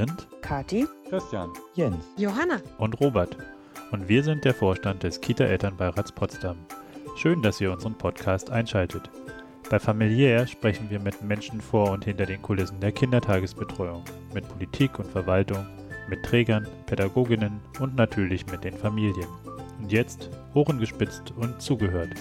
sind Kati, Christian, Jens, Johanna. und Robert und wir sind der Vorstand des Kita-Elternbeirats Potsdam. Schön, dass ihr unseren Podcast einschaltet. Bei Familiär sprechen wir mit Menschen vor und hinter den Kulissen der Kindertagesbetreuung, mit Politik und Verwaltung, mit Trägern, Pädagoginnen und natürlich mit den Familien. Und jetzt Ohren gespitzt und zugehört.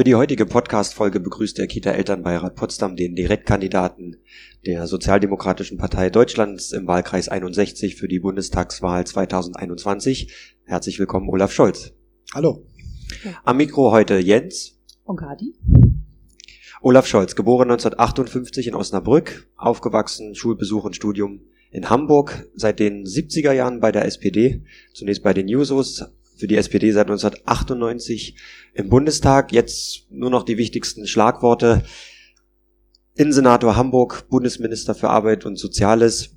Für die heutige Podcast-Folge begrüßt der Kita-Elternbeirat Potsdam den Direktkandidaten der Sozialdemokratischen Partei Deutschlands im Wahlkreis 61 für die Bundestagswahl 2021. Herzlich willkommen, Olaf Scholz. Hallo. Am Mikro heute Jens. Und Kati? Olaf Scholz, geboren 1958 in Osnabrück, aufgewachsen, Schulbesuch und Studium in Hamburg, seit den 70er Jahren bei der SPD, zunächst bei den Jusos, für die SPD seit 1998 im Bundestag, jetzt nur noch die wichtigsten Schlagworte. Innensenator Hamburg, Bundesminister für Arbeit und Soziales,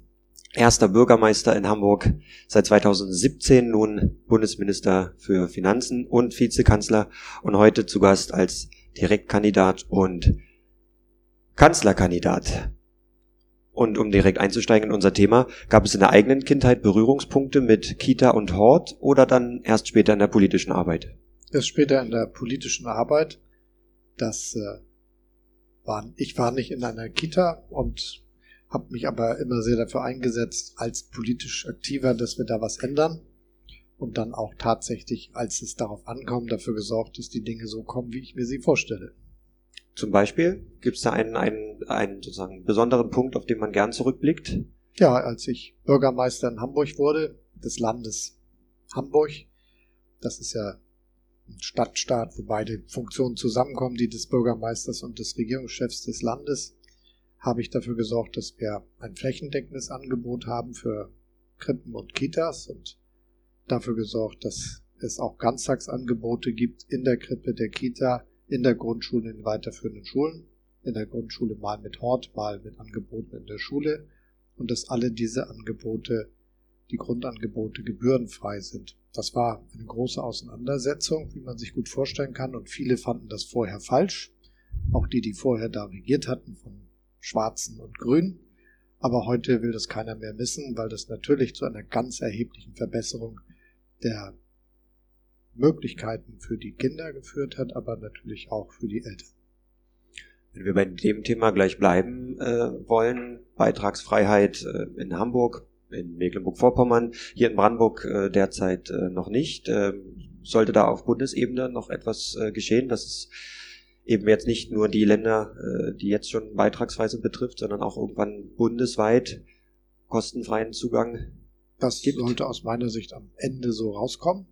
erster Bürgermeister in Hamburg, seit 2017 nun Bundesminister für Finanzen und Vizekanzler und heute zu Gast als Direktkandidat und Kanzlerkandidat. Und um direkt einzusteigen in unser Thema, gab es in der eigenen Kindheit Berührungspunkte mit Kita und Hort oder dann erst später in der politischen Arbeit? Erst später in der politischen Arbeit. Das äh, war, ich war nicht in einer Kita und habe mich aber immer sehr dafür eingesetzt, als politisch aktiver, dass wir da was ändern. Und dann auch tatsächlich, als es darauf ankommt, dafür gesorgt, dass die Dinge so kommen, wie ich mir sie vorstelle. Zum Beispiel gibt es da einen, einen, einen sozusagen besonderen Punkt, auf den man gern zurückblickt? Ja, als ich Bürgermeister in Hamburg wurde, des Landes Hamburg, das ist ja ein Stadtstaat, wo beide Funktionen zusammenkommen, die des Bürgermeisters und des Regierungschefs des Landes, habe ich dafür gesorgt, dass wir ein flächendeckendes Angebot haben für Krippen und Kitas und dafür gesorgt, dass es auch Ganztagsangebote gibt in der Krippe, der Kita, in der Grundschule, in den weiterführenden Schulen, in der Grundschule mal mit Hort, mal mit Angeboten in der Schule und dass alle diese Angebote, die Grundangebote, gebührenfrei sind. Das war eine große Auseinandersetzung, wie man sich gut vorstellen kann, und viele fanden das vorher falsch, auch die, die vorher da regiert hatten, von Schwarzen und Grünen. Aber heute will das keiner mehr missen, weil das natürlich zu einer ganz erheblichen Verbesserung der Möglichkeiten für die Kinder geführt hat, aber natürlich auch für die Eltern. Wenn wir bei dem Thema gleich bleiben äh, wollen, Beitragsfreiheit äh, in Hamburg, in Mecklenburg-Vorpommern, hier in Brandenburg äh, derzeit äh, noch nicht. Äh, sollte da auf Bundesebene noch etwas äh, geschehen, dass es eben jetzt nicht nur die Länder, äh, die jetzt schon beitragsfrei sind, betrifft, sondern auch irgendwann bundesweit kostenfreien Zugang Das gibt? sollte aus meiner Sicht am Ende so rauskommen.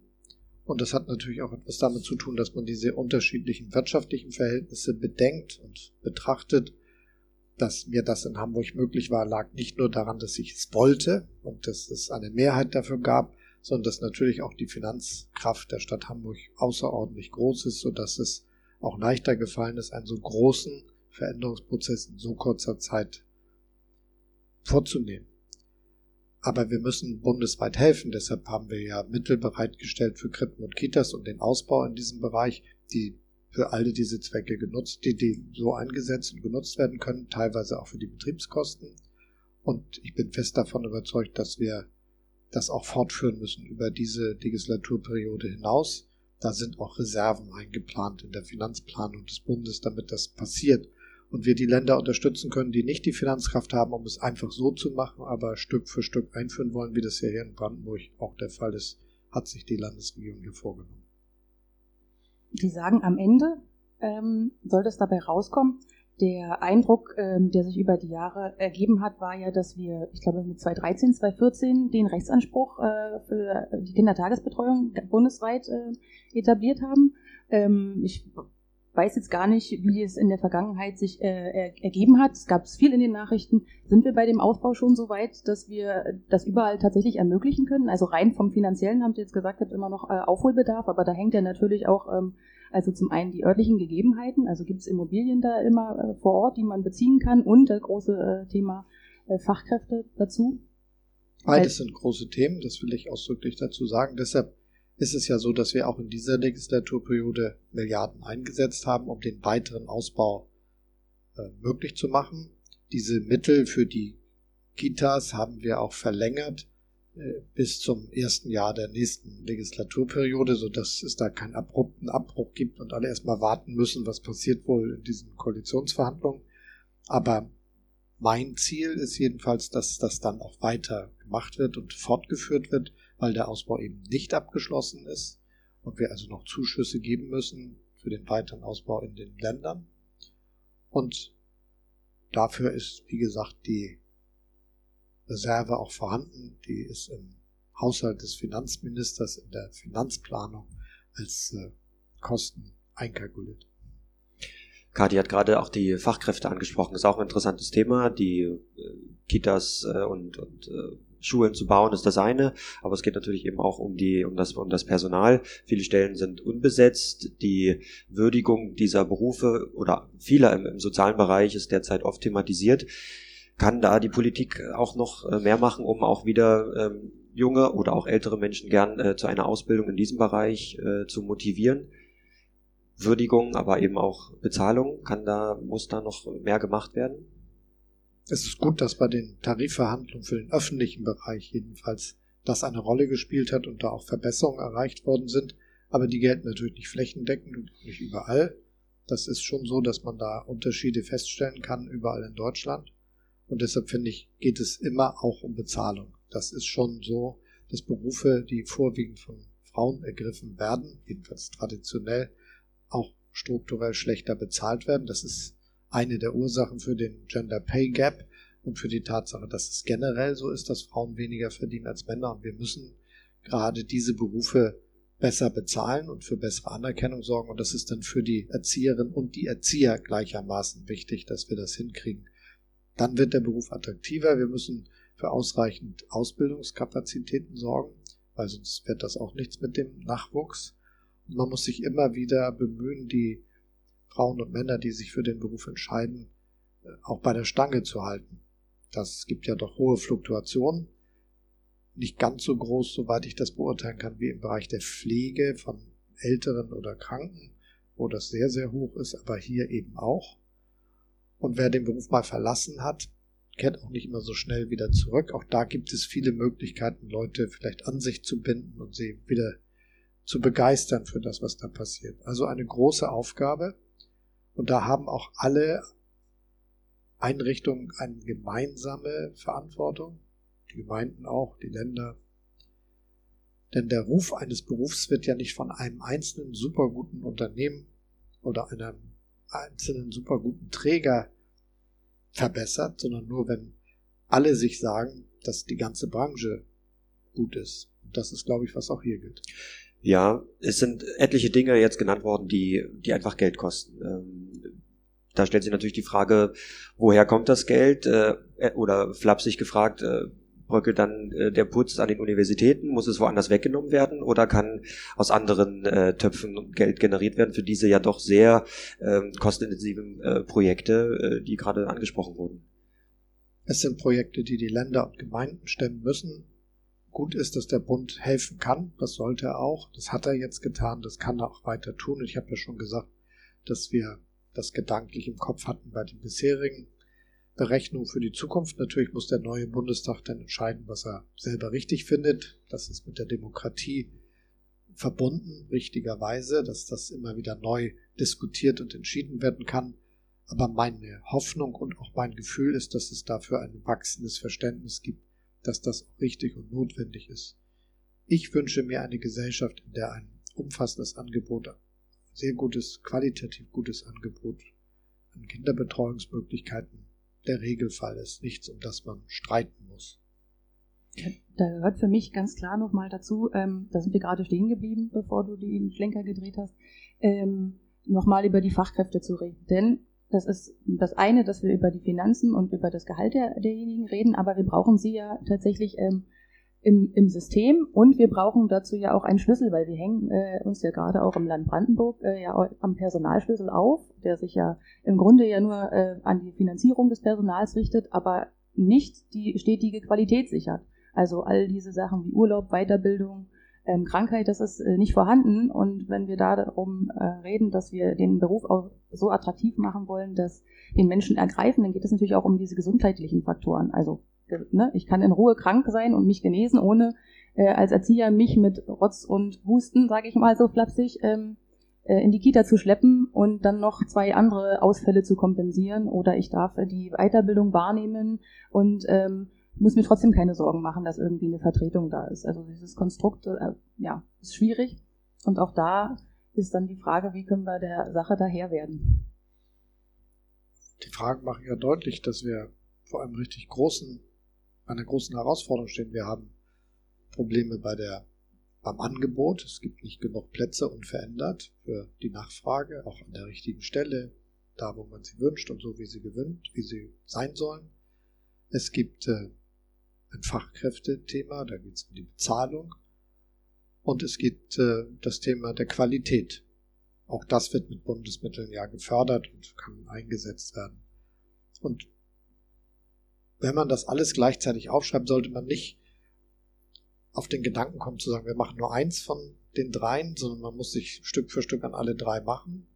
Und das hat natürlich auch etwas damit zu tun, dass man diese unterschiedlichen wirtschaftlichen Verhältnisse bedenkt und betrachtet. Dass mir das in Hamburg möglich war, lag nicht nur daran, dass ich es wollte und dass es eine Mehrheit dafür gab, sondern dass natürlich auch die Finanzkraft der Stadt Hamburg außerordentlich groß ist, sodass es auch leichter gefallen ist, einen so großen Veränderungsprozess in so kurzer Zeit vorzunehmen. Aber wir müssen bundesweit helfen. Deshalb haben wir ja Mittel bereitgestellt für Krippen und Kitas und den Ausbau in diesem Bereich, die für alle diese Zwecke genutzt, die, die so eingesetzt und genutzt werden können, teilweise auch für die Betriebskosten. Und ich bin fest davon überzeugt, dass wir das auch fortführen müssen über diese Legislaturperiode hinaus. Da sind auch Reserven eingeplant in der Finanzplanung des Bundes, damit das passiert und wir die Länder unterstützen können, die nicht die Finanzkraft haben, um es einfach so zu machen, aber Stück für Stück einführen wollen, wie das ja hier in Brandenburg auch der Fall ist, hat sich die Landesregierung hier vorgenommen. Die sagen am Ende, ähm, soll das dabei rauskommen. Der Eindruck, ähm, der sich über die Jahre ergeben hat, war ja, dass wir, ich glaube, mit 2013, 2014 den Rechtsanspruch äh, für die Kindertagesbetreuung bundesweit äh, etabliert haben. Ähm, ich weiß jetzt gar nicht, wie es in der Vergangenheit sich äh, ergeben hat. Es gab es viel in den Nachrichten. Sind wir bei dem Aufbau schon so weit, dass wir das überall tatsächlich ermöglichen können? Also rein vom finanziellen haben Sie jetzt gesagt, hat immer noch äh, Aufholbedarf, aber da hängt ja natürlich auch ähm, also zum einen die örtlichen Gegebenheiten, also gibt es Immobilien da immer äh, vor Ort, die man beziehen kann und das große äh, Thema äh, Fachkräfte dazu. Beides sind große Themen, das will ich ausdrücklich dazu sagen. Deshalb ist es ja so, dass wir auch in dieser Legislaturperiode Milliarden eingesetzt haben, um den weiteren Ausbau äh, möglich zu machen. Diese Mittel für die Kitas haben wir auch verlängert äh, bis zum ersten Jahr der nächsten Legislaturperiode, so dass es da keinen abrupten Abbruch gibt und alle erstmal warten müssen, was passiert wohl in diesen Koalitionsverhandlungen. Aber mein Ziel ist jedenfalls, dass das dann auch weiter gemacht wird und fortgeführt wird weil der Ausbau eben nicht abgeschlossen ist und wir also noch Zuschüsse geben müssen für den weiteren Ausbau in den Ländern. Und dafür ist, wie gesagt, die Reserve auch vorhanden. Die ist im Haushalt des Finanzministers in der Finanzplanung als äh, Kosten einkalkuliert. Kati hat gerade auch die Fachkräfte angesprochen. Das ist auch ein interessantes Thema. Die äh, Kitas äh, und, und äh, Schulen zu bauen, ist das eine, aber es geht natürlich eben auch um die, um das, um das Personal. Viele Stellen sind unbesetzt. Die Würdigung dieser Berufe oder vieler im, im sozialen Bereich ist derzeit oft thematisiert. Kann da die Politik auch noch äh, mehr machen, um auch wieder ähm, junge oder auch ältere Menschen gern äh, zu einer Ausbildung in diesem Bereich äh, zu motivieren? Würdigung, aber eben auch Bezahlung, kann da, muss da noch mehr gemacht werden? Es ist gut, dass bei den Tarifverhandlungen für den öffentlichen Bereich jedenfalls das eine Rolle gespielt hat und da auch Verbesserungen erreicht worden sind. Aber die gelten natürlich nicht flächendeckend und nicht überall. Das ist schon so, dass man da Unterschiede feststellen kann, überall in Deutschland. Und deshalb finde ich, geht es immer auch um Bezahlung. Das ist schon so, dass Berufe, die vorwiegend von Frauen ergriffen werden, jedenfalls traditionell, auch strukturell schlechter bezahlt werden. Das ist eine der Ursachen für den Gender Pay Gap und für die Tatsache, dass es generell so ist, dass Frauen weniger verdienen als Männer. Und wir müssen gerade diese Berufe besser bezahlen und für bessere Anerkennung sorgen. Und das ist dann für die Erzieherin und die Erzieher gleichermaßen wichtig, dass wir das hinkriegen. Dann wird der Beruf attraktiver. Wir müssen für ausreichend Ausbildungskapazitäten sorgen, weil sonst wird das auch nichts mit dem Nachwuchs. Und man muss sich immer wieder bemühen, die Frauen und Männer, die sich für den Beruf entscheiden, äh, auch bei der Stange zu halten. Das gibt ja doch hohe Fluktuationen. Nicht ganz so groß, soweit ich das beurteilen kann, wie im Bereich der Pflege von Älteren oder Kranken, wo das sehr, sehr hoch ist, aber hier eben auch. Und wer den Beruf mal verlassen hat, kehrt auch nicht immer so schnell wieder zurück. Auch da gibt es viele Möglichkeiten, Leute vielleicht an sich zu binden und sie wieder zu begeistern für das, was da passiert. Also eine große Aufgabe. Und da haben auch alle Einrichtungen eine gemeinsame Verantwortung, die Gemeinden auch, die Länder. Denn der Ruf eines Berufs wird ja nicht von einem einzelnen superguten Unternehmen oder einem einzelnen superguten Träger verbessert, sondern nur wenn alle sich sagen, dass die ganze Branche gut ist. Und das ist, glaube ich, was auch hier gilt. Ja, es sind etliche Dinge jetzt genannt worden, die, die einfach Geld kosten. Ähm, da stellt sich natürlich die Frage, woher kommt das Geld? Äh, äh, oder flapsig gefragt, äh, bröckelt dann der Putz an den Universitäten? Muss es woanders weggenommen werden? Oder kann aus anderen Töpfen Geld generiert werden für diese ja doch sehr ähm, kostenintensiven Projekte, die gerade angesprochen wurden? Es sind Projekte, die die Länder und Gemeinden stemmen müssen gut ist, dass der Bund helfen kann. Das sollte er auch. Das hat er jetzt getan. Das kann er auch weiter tun. Ich habe ja schon gesagt, dass wir das gedanklich im Kopf hatten bei den bisherigen Berechnungen für die Zukunft. Natürlich muss der neue Bundestag dann entscheiden, was er selber richtig findet. Das ist mit der Demokratie verbunden, richtigerweise, dass das immer wieder neu diskutiert und entschieden werden kann. Aber meine Hoffnung und auch mein Gefühl ist, dass es dafür ein wachsendes Verständnis gibt, dass das richtig und notwendig ist. Ich wünsche mir eine Gesellschaft, in der ein umfassendes Angebot, sehr gutes, qualitativ gutes Angebot an Kinderbetreuungsmöglichkeiten der Regelfall ist, nichts, um das man streiten muss. Da gehört für mich ganz klar nochmal dazu, ähm, da sind wir gerade stehen geblieben, bevor du den Schlenker gedreht hast, ähm, nochmal über die Fachkräfte zu reden. Denn das ist das eine, dass wir über die Finanzen und über das Gehalt der, derjenigen reden, aber wir brauchen sie ja tatsächlich ähm, im, im System und wir brauchen dazu ja auch einen Schlüssel, weil wir hängen äh, uns ja gerade auch im Land Brandenburg äh, ja am Personalschlüssel auf, der sich ja im Grunde ja nur äh, an die Finanzierung des Personals richtet, aber nicht die stetige Qualität sichert. Also all diese Sachen wie Urlaub, Weiterbildung, ähm, Krankheit, das ist äh, nicht vorhanden. Und wenn wir da darum äh, reden, dass wir den Beruf auch so attraktiv machen wollen, dass den Menschen ergreifen, dann geht es natürlich auch um diese gesundheitlichen Faktoren. Also ne, ich kann in Ruhe krank sein und mich genesen, ohne äh, als Erzieher mich mit Rotz und Husten, sage ich mal so flapsig, ähm, äh, in die Kita zu schleppen und dann noch zwei andere Ausfälle zu kompensieren. Oder ich darf die Weiterbildung wahrnehmen und ähm, muss mir trotzdem keine Sorgen machen, dass irgendwie eine Vertretung da ist. Also dieses Konstrukt, äh, ja, ist schwierig. Und auch da ist dann die Frage, wie können wir der Sache daher werden? Die Fragen machen ja deutlich, dass wir vor einem richtig großen einer großen Herausforderung stehen. Wir haben Probleme bei der, beim Angebot. Es gibt nicht genug Plätze unverändert für die Nachfrage, auch an der richtigen Stelle, da wo man sie wünscht und so wie sie gewünscht, wie sie sein sollen. Es gibt äh, ein Fachkräftethema, da geht es um die Bezahlung. Und es gibt äh, das Thema der Qualität. Auch das wird mit Bundesmitteln ja gefördert und kann eingesetzt werden. Und wenn man das alles gleichzeitig aufschreibt, sollte man nicht auf den Gedanken kommen zu sagen, wir machen nur eins von den dreien, sondern man muss sich Stück für Stück an alle drei machen.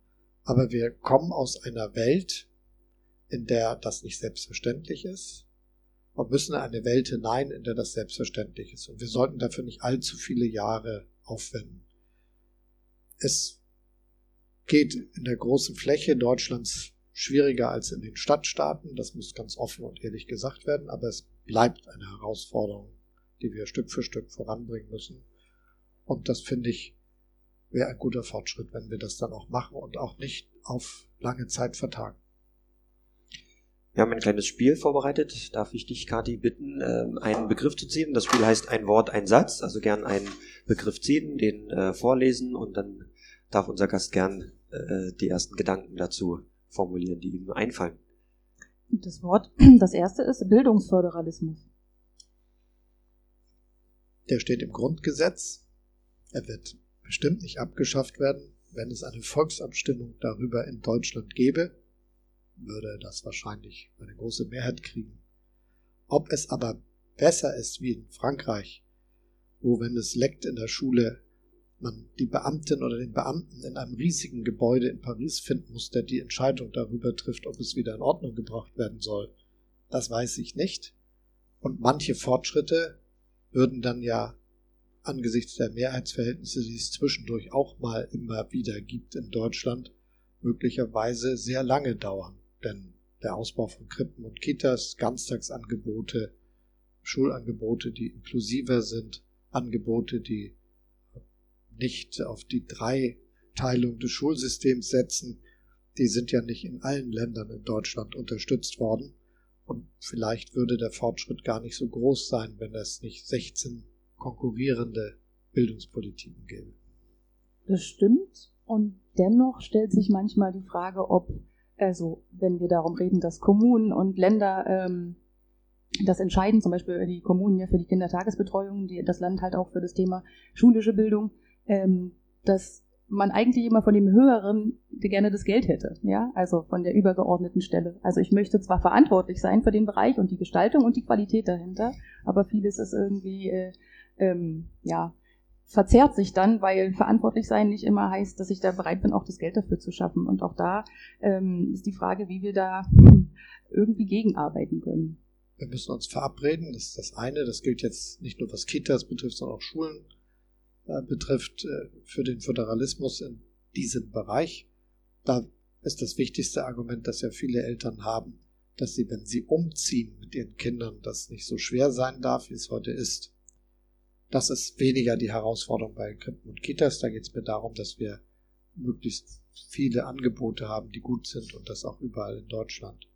Aber wir kommen aus einer Welt, in der das nicht selbstverständlich ist und müssen in eine Welt hinein, in der das selbstverständlich ist. Und wir sollten dafür nicht allzu viele Jahre aufwenden. Es geht in der großen Fläche Deutschlands schwieriger als in den Stadtstaaten. Das muss ganz offen und ehrlich gesagt werden, aber es bleibt eine Herausforderung, die wir Stück für Stück voranbringen müssen. Und das finde ich wäre ein guter Fortschritt, wenn wir das dann auch machen und auch nicht auf lange Zeit vertagen. Wir haben ein kleines Spiel vorbereitet. Darf ich dich, Kati, bitten, ähm, einen Begriff zu ziehen? Das Spiel heißt ein Wort, ein Satz. Also gern einen Begriff ziehen, den äh, vorlesen und dann darf unser Gast gern äh, die ersten Gedanken dazu formulieren, die ihm einfallen. Das Wort, das erste ist Bildungsföderalismus. Der steht im Grundgesetz. Er wird bestimmt nicht abgeschafft werden. Wenn es eine Volksabstimmung darüber in Deutschland gäbe, würde das wahrscheinlich eine große Mehrheit kriegen. Ob es aber besser ist wie in Frankreich, wo wenn es leckt in der Schule man die Beamtin oder den Beamten in einem riesigen Gebäude in Paris finden muss, der die Entscheidung darüber trifft, ob es wieder in Ordnung gebracht werden soll. Das weiß ich nicht. Und manche Fortschritte würden dann ja angesichts der Mehrheitsverhältnisse, die es zwischendurch auch mal immer wieder gibt in Deutschland, möglicherweise sehr lange dauern. Denn der Ausbau von Krippen und Kitas, Ganztagsangebote, Schulangebote, die inklusiver sind, Angebote, die nicht auf die Dreiteilung des Schulsystems setzen. Die sind ja nicht in allen Ländern in Deutschland unterstützt worden. Und vielleicht würde der Fortschritt gar nicht so groß sein, wenn es nicht 16 konkurrierende Bildungspolitiken gäbe. Das stimmt. Und dennoch stellt sich manchmal die Frage, ob, also wenn wir darum reden, dass Kommunen und Länder ähm, das entscheiden, zum Beispiel die Kommunen ja für die Kindertagesbetreuung, die, das Land halt auch für das Thema schulische Bildung, ähm, dass man eigentlich immer von dem Höheren gerne das Geld hätte, ja, also von der übergeordneten Stelle. Also ich möchte zwar verantwortlich sein für den Bereich und die Gestaltung und die Qualität dahinter, aber vieles ist irgendwie, äh, ähm, ja, verzerrt sich dann, weil verantwortlich sein nicht immer heißt, dass ich da bereit bin, auch das Geld dafür zu schaffen. Und auch da ähm, ist die Frage, wie wir da irgendwie gegenarbeiten können. Wir müssen uns verabreden, das ist das eine, das gilt jetzt nicht nur was Kitas betrifft, sondern auch Schulen äh, betrifft äh, für den Föderalismus in diesem Bereich. Da ist das wichtigste Argument, das ja viele Eltern haben, dass sie, wenn sie umziehen mit ihren Kindern, das nicht so schwer sein darf, wie es heute ist. Das ist weniger die Herausforderung bei Krippen und Kitas. Da geht es mir darum, dass wir möglichst viele Angebote haben, die gut sind und das auch überall in Deutschland.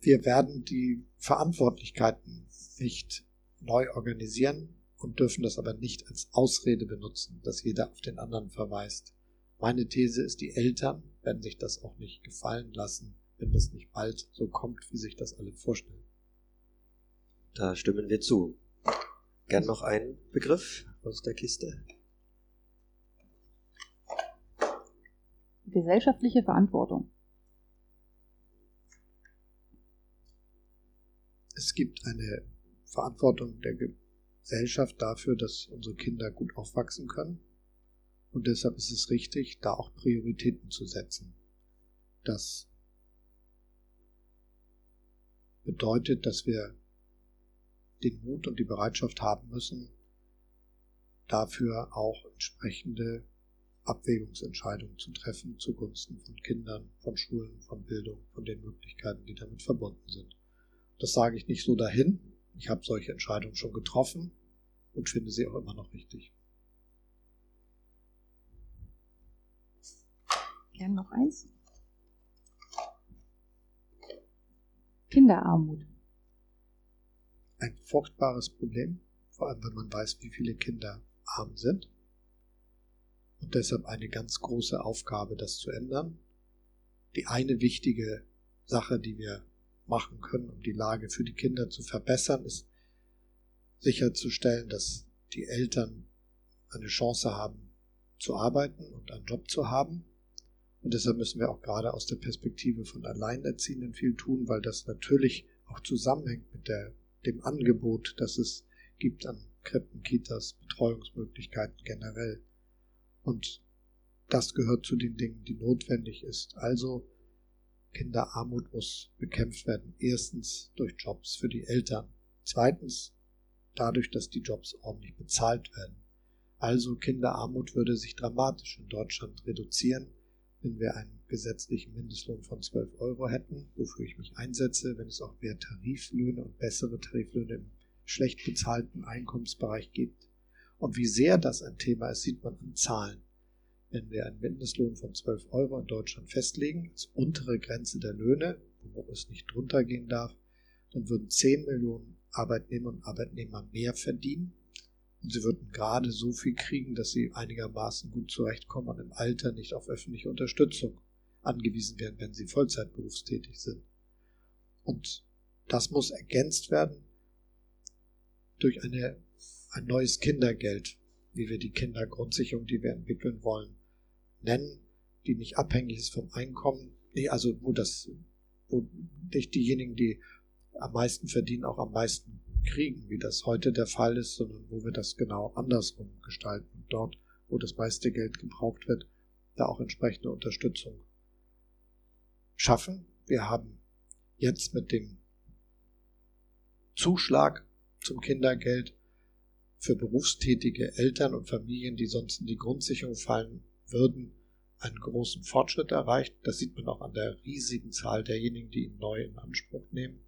Wir werden die Verantwortlichkeiten nicht neu organisieren und dürfen das aber nicht als Ausrede benutzen, dass jeder auf den anderen verweist. Meine These ist, die Eltern werden sich das auch nicht gefallen lassen, wenn das nicht bald so kommt, wie sich das alle vorstellen. Da stimmen wir zu. Gern noch ein Begriff aus der Kiste. Gesellschaftliche Verantwortung. Es gibt eine Verantwortung der Gesellschaft dafür, dass unsere Kinder gut aufwachsen können. Und deshalb ist es richtig, da auch Prioritäten zu setzen. Das bedeutet, dass wir den Mut und die Bereitschaft haben müssen, dafür auch entsprechende Abwägungsentscheidungen zu treffen zugunsten von Kindern, von Schulen, von Bildung, von den Möglichkeiten, die damit verbunden sind. Das sage ich nicht so dahin. Ich habe solche Entscheidungen schon getroffen und finde sie auch immer noch richtig. Gern noch eins. Kinderarmut. Ein furchtbares Problem, vor allem wenn man weiß, wie viele Kinder arm sind. Und deshalb eine ganz große Aufgabe, das zu ändern. Die eine wichtige Sache, die wir machen können, um die Lage für die Kinder zu verbessern, ist sicherzustellen, dass die Eltern eine Chance haben zu arbeiten und einen Job zu haben. Und deshalb müssen wir auch gerade aus der Perspektive von Alleinerziehenden viel tun, weil das natürlich auch zusammenhängt mit der, dem Angebot, das es gibt an Krippen, Kitas, Betreuungsmöglichkeiten generell. Und das gehört zu den Dingen, die notwendig ist. Also Kinderarmut muss bekämpft werden. Erstens durch Jobs für die Eltern. Zweitens dadurch, dass die Jobs ordentlich bezahlt werden. Also Kinderarmut würde sich dramatisch in Deutschland reduzieren, wenn wir einen gesetzlichen Mindestlohn von 12 Euro hätten, wofür ich mich einsetze, wenn es auch mehr Tariflöhne und bessere Tariflöhne im schlecht bezahlten Einkommensbereich gibt. Und wie sehr das ein Thema ist, sieht man an Zahlen. Wenn wir einen Mindestlohn von 12 Euro in Deutschland festlegen, als untere Grenze der Löhne, wo es nicht drunter gehen darf, dann würden 10 Millionen Arbeitnehmer und Arbeitnehmer mehr verdienen sie würden gerade so viel kriegen, dass sie einigermaßen gut zurechtkommen und im Alter nicht auf öffentliche Unterstützung angewiesen werden, wenn sie Vollzeitberufstätig sind. Und das muss ergänzt werden durch eine, ein neues Kindergeld, wie wir die Kindergrundsicherung, die wir entwickeln wollen, nennen, die nicht abhängig ist vom Einkommen, also wo das, wo nicht diejenigen, die am meisten verdienen, auch am meisten kriegen, wie das heute der Fall ist, sondern wo wir das genau andersrum gestalten und dort, wo das meiste Geld gebraucht wird, da auch entsprechende Unterstützung schaffen. Wir haben jetzt mit dem Zuschlag zum Kindergeld für berufstätige Eltern und Familien, die sonst in die Grundsicherung fallen würden, einen großen Fortschritt erreicht. Das sieht man auch an der riesigen Zahl derjenigen, die ihn neu in Anspruch nehmen.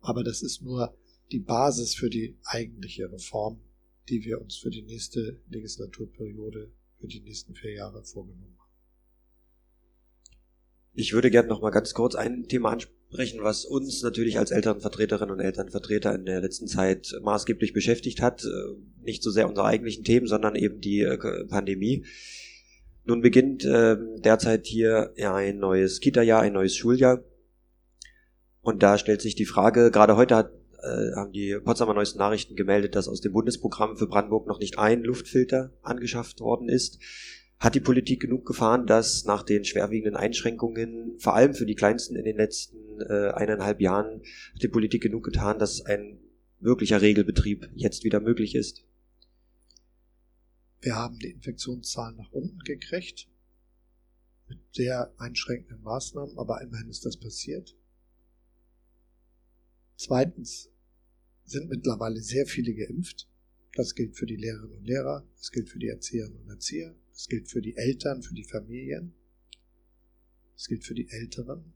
Aber das ist nur die Basis für die eigentliche Reform, die wir uns für die nächste Legislaturperiode, für die nächsten vier Jahre vorgenommen haben. Ich würde gerne noch mal ganz kurz ein Thema ansprechen, was uns natürlich als Elternvertreterinnen und Elternvertreter in der letzten Zeit maßgeblich beschäftigt hat. Äh, nicht so sehr unsere eigentlichen Themen, sondern eben die äh, Pandemie. Nun beginnt äh, derzeit hier ein neues Kita-Jahr, ein neues Schuljahr. Und da stellt sich die Frage, gerade heute hat, äh, haben die Potsdamer Neuesten Nachrichten gemeldet, dass aus dem Bundesprogramm für Brandenburg noch nicht ein Luftfilter angeschafft worden ist. Hat die Politik genug gefahren, dass nach den schwerwiegenden Einschränkungen, vor allem für die Kleinsten in den letzten äh, eineinhalb Jahren, hat die Politik genug getan, dass ein wirklicher Regelbetrieb jetzt wieder möglich ist? Wir haben die Infektionszahlen nach unten gekriegt, mit sehr einschränkenden Maßnahmen, aber immerhin ist das passiert. Zweitens sind mittlerweile sehr viele geimpft. Das gilt für die Lehrerinnen und Lehrer, das gilt für die Erzieherinnen und Erzieher, das gilt für die Eltern, für die Familien, das gilt für die Älteren,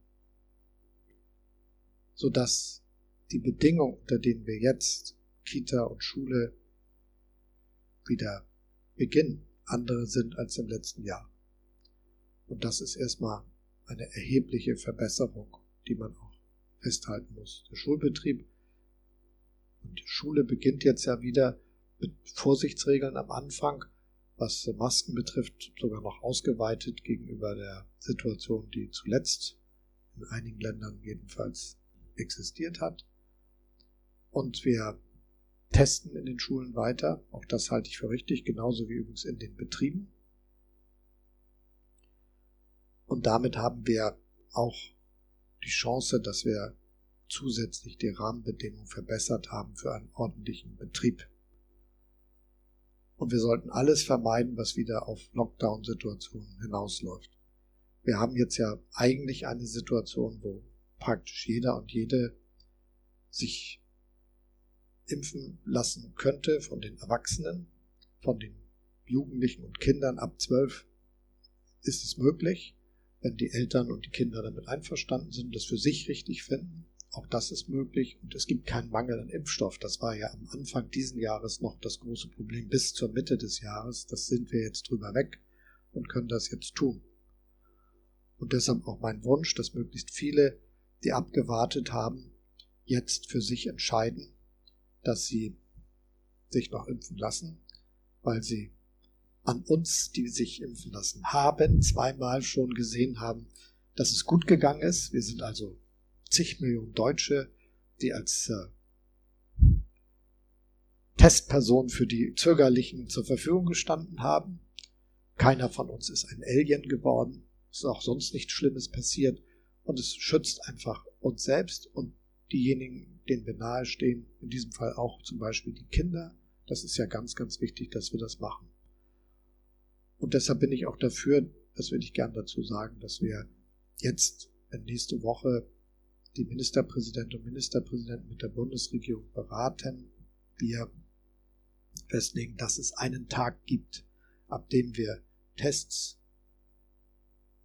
sodass die Bedingungen, unter denen wir jetzt Kita und Schule wieder beginnen, andere sind als im letzten Jahr. Und das ist erstmal eine erhebliche Verbesserung, die man auch festhalten muss. Der Schulbetrieb und die Schule beginnt jetzt ja wieder mit Vorsichtsregeln am Anfang, was Masken betrifft, sogar noch ausgeweitet gegenüber der Situation, die zuletzt in einigen Ländern jedenfalls existiert hat. Und wir testen in den Schulen weiter. Auch das halte ich für richtig, genauso wie übrigens in den Betrieben. Und damit haben wir auch die Chance, dass wir zusätzlich die Rahmenbedingungen verbessert haben für einen ordentlichen Betrieb. Und wir sollten alles vermeiden, was wieder auf Lockdown-Situationen hinausläuft. Wir haben jetzt ja eigentlich eine Situation, wo praktisch jeder und jede sich impfen lassen könnte von den Erwachsenen, von den Jugendlichen und Kindern ab zwölf ist es möglich, wenn die Eltern und die Kinder damit einverstanden sind, das für sich richtig finden. Auch das ist möglich und es gibt keinen Mangel an Impfstoff. Das war ja am Anfang diesen Jahres noch das große Problem bis zur Mitte des Jahres. Das sind wir jetzt drüber weg und können das jetzt tun. Und deshalb auch mein Wunsch, dass möglichst viele, die abgewartet haben, jetzt für sich entscheiden, dass sie sich noch impfen lassen, weil sie an uns, die sich impfen lassen haben, zweimal schon gesehen haben, dass es gut gegangen ist. Wir sind also zig Millionen Deutsche, die als äh, Testpersonen für die Zögerlichen zur Verfügung gestanden haben. Keiner von uns ist ein Alien geworden. Es ist auch sonst nichts Schlimmes passiert. Und es schützt einfach uns selbst und diejenigen, denen wir nahestehen. In diesem Fall auch zum Beispiel die Kinder. Das ist ja ganz, ganz wichtig, dass wir das machen. Und deshalb bin ich auch dafür, das will ich gern dazu sagen, dass wir jetzt nächste Woche die Ministerpräsidenten und Ministerpräsidenten mit der Bundesregierung beraten. Wir festlegen, dass es einen Tag gibt, ab dem wir Tests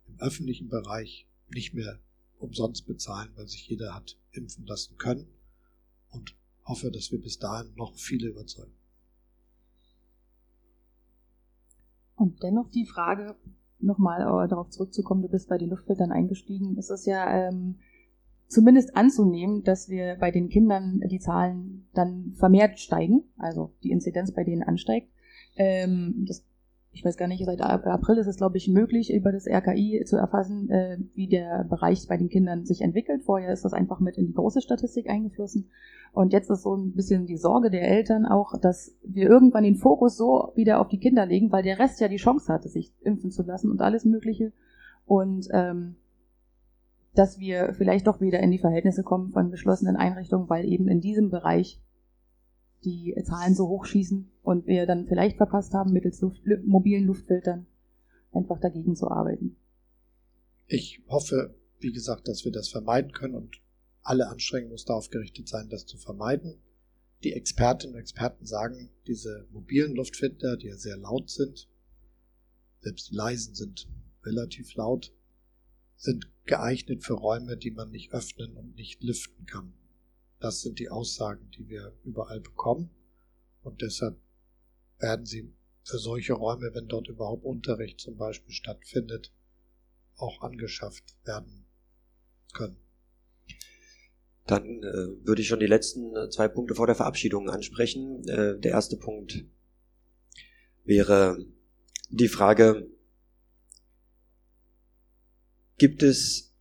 im öffentlichen Bereich nicht mehr umsonst bezahlen, weil sich jeder hat impfen lassen können und hoffe, dass wir bis dahin noch viele überzeugen. Und dennoch die Frage, nochmal äh, darauf zurückzukommen, du bist bei den Luftfiltern eingestiegen. Es ist ja ähm, zumindest anzunehmen, dass wir bei den Kindern die Zahlen dann vermehrt steigen, also die Inzidenz bei denen ansteigt. Ähm, das, ich weiß gar nicht, seit April ist es, glaube ich, möglich, über das RKI zu erfassen, äh, wie der Bereich bei den Kindern sich entwickelt. Vorher ist das einfach mit in die große Statistik eingeflossen. Und jetzt ist so ein bisschen die Sorge der Eltern auch, dass wir irgendwann den Fokus so wieder auf die Kinder legen, weil der Rest ja die Chance hatte, sich impfen zu lassen und alles Mögliche. Und ähm, dass wir vielleicht doch wieder in die Verhältnisse kommen von geschlossenen Einrichtungen, weil eben in diesem Bereich die Zahlen so hoch schießen und wir dann vielleicht verpasst haben, mittels Luft, mobilen Luftfiltern einfach dagegen zu arbeiten. Ich hoffe, wie gesagt, dass wir das vermeiden können und alle Anstrengungen muss darauf gerichtet sein, das zu vermeiden. Die Expertinnen und Experten sagen, diese mobilen Luftfilter, die ja sehr laut sind, selbst die leisen sind relativ laut, sind geeignet für Räume, die man nicht öffnen und nicht lüften kann. Das sind die Aussagen, die wir überall bekommen. Und deshalb werden sie für solche Räume, wenn dort überhaupt Unterricht zum Beispiel stattfindet, auch angeschafft werden können. Dann äh, würde ich schon die letzten äh, zwei Punkte vor der Verabschiedung ansprechen. Äh, der erste Punkt wäre die Frage, gibt es,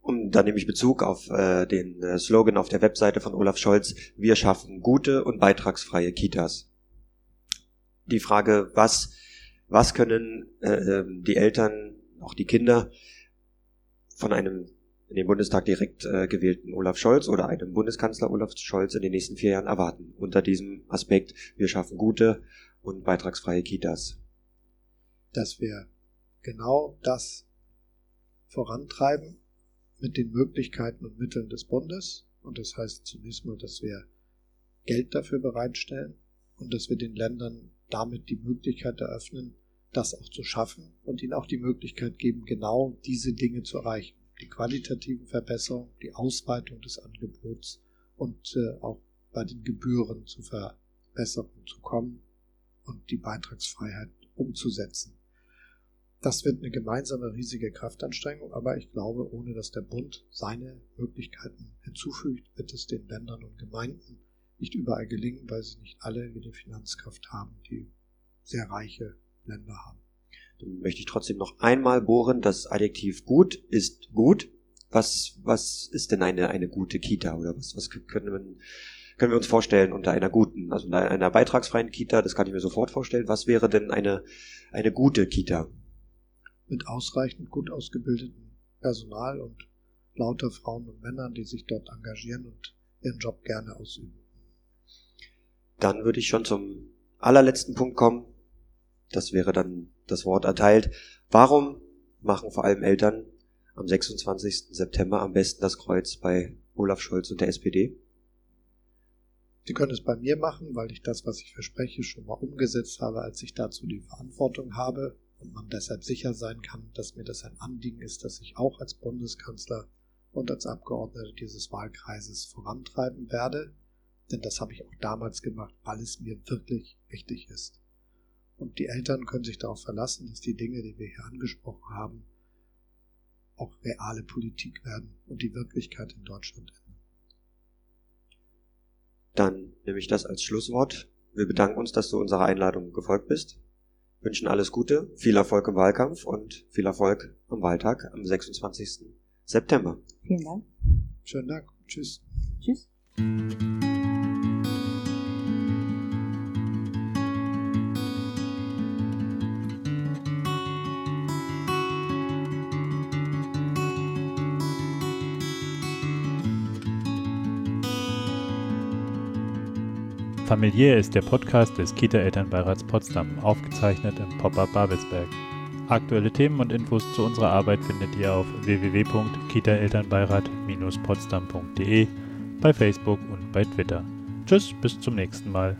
und da nehme ich Bezug auf äh, den äh, Slogan auf der Webseite von Olaf Scholz, wir schaffen gute und beitragsfreie Kitas. Die Frage, was, was können äh, ähm, die Eltern, auch die Kinder, von einem in den Bundestag direkt äh, gewählten Olaf Scholz oder einem Bundeskanzler Olaf Scholz in den nächsten vier Jahren erwarten. Unter diesem Aspekt, wir schaffen gute und beitragsfreie Kitas. Dass wir genau das vorantreiben mit den Möglichkeiten und Mitteln des Bundes. Und das heißt zunächst mal, dass wir Geld dafür bereitstellen und dass wir den Ländern damit die Möglichkeit eröffnen, das auch zu schaffen und ihnen auch die Möglichkeit geben, genau diese Dinge zu erreichen. Die qualitativen Verbesserungen, die Ausweitung des Angebots und äh, auch bei den Gebühren zu Verbesserungen zu kommen und die Beitragsfreiheit umzusetzen. Das wird eine gemeinsame riesige Kraftanstrengung, aber ich glaube, ohne dass der Bund seine Möglichkeiten hinzufügt, wird es den Ländern und Gemeinden nicht überall gelingen, weil sie nicht alle die Finanzkraft haben, die sehr reiche Länder haben. Dann möchte ich trotzdem noch einmal bohren, das Adjektiv gut ist gut. Was, was ist denn eine, eine gute Kita oder was, was können, wir, können wir uns vorstellen unter einer guten, also einer beitragsfreien Kita, das kann ich mir sofort vorstellen. Was wäre denn eine, eine gute Kita? Mit ausreichend gut ausgebildetem Personal und lauter Frauen und Männern, die sich dort engagieren und ihren Job gerne ausüben. Dann würde ich schon zum allerletzten Punkt kommen. Das wäre dann das Wort erteilt. Warum machen vor allem Eltern am 26. September am besten das Kreuz bei Olaf Scholz und der SPD? Sie können es bei mir machen, weil ich das, was ich verspreche, schon mal umgesetzt habe, als ich dazu die Verantwortung habe und man deshalb sicher sein kann, dass mir das ein Anliegen ist, dass ich auch als Bundeskanzler und als Abgeordneter dieses Wahlkreises vorantreiben werde, denn das habe ich auch damals gemacht, weil es mir wirklich wichtig ist. Und die Eltern können sich darauf verlassen, dass die Dinge, die wir hier angesprochen haben, auch reale Politik werden und die Wirklichkeit in Deutschland ändern. Dann nehme ich das als Schlusswort. Wir bedanken uns, dass du unserer Einladung gefolgt bist. Wünschen alles Gute, viel Erfolg im Wahlkampf und viel Erfolg am Wahltag am 26. September. Vielen Dank. Schönen Dank. Tschüss. Tschüss. Familiär ist der Podcast des Kita-Elternbeirats Potsdam, aufgezeichnet im Pop-Up Babelsberg. Aktuelle Themen und Infos zu unserer Arbeit findet ihr auf www.kitaelternbeirat-potsdam.de, bei Facebook und bei Twitter. Tschüss, bis zum nächsten Mal.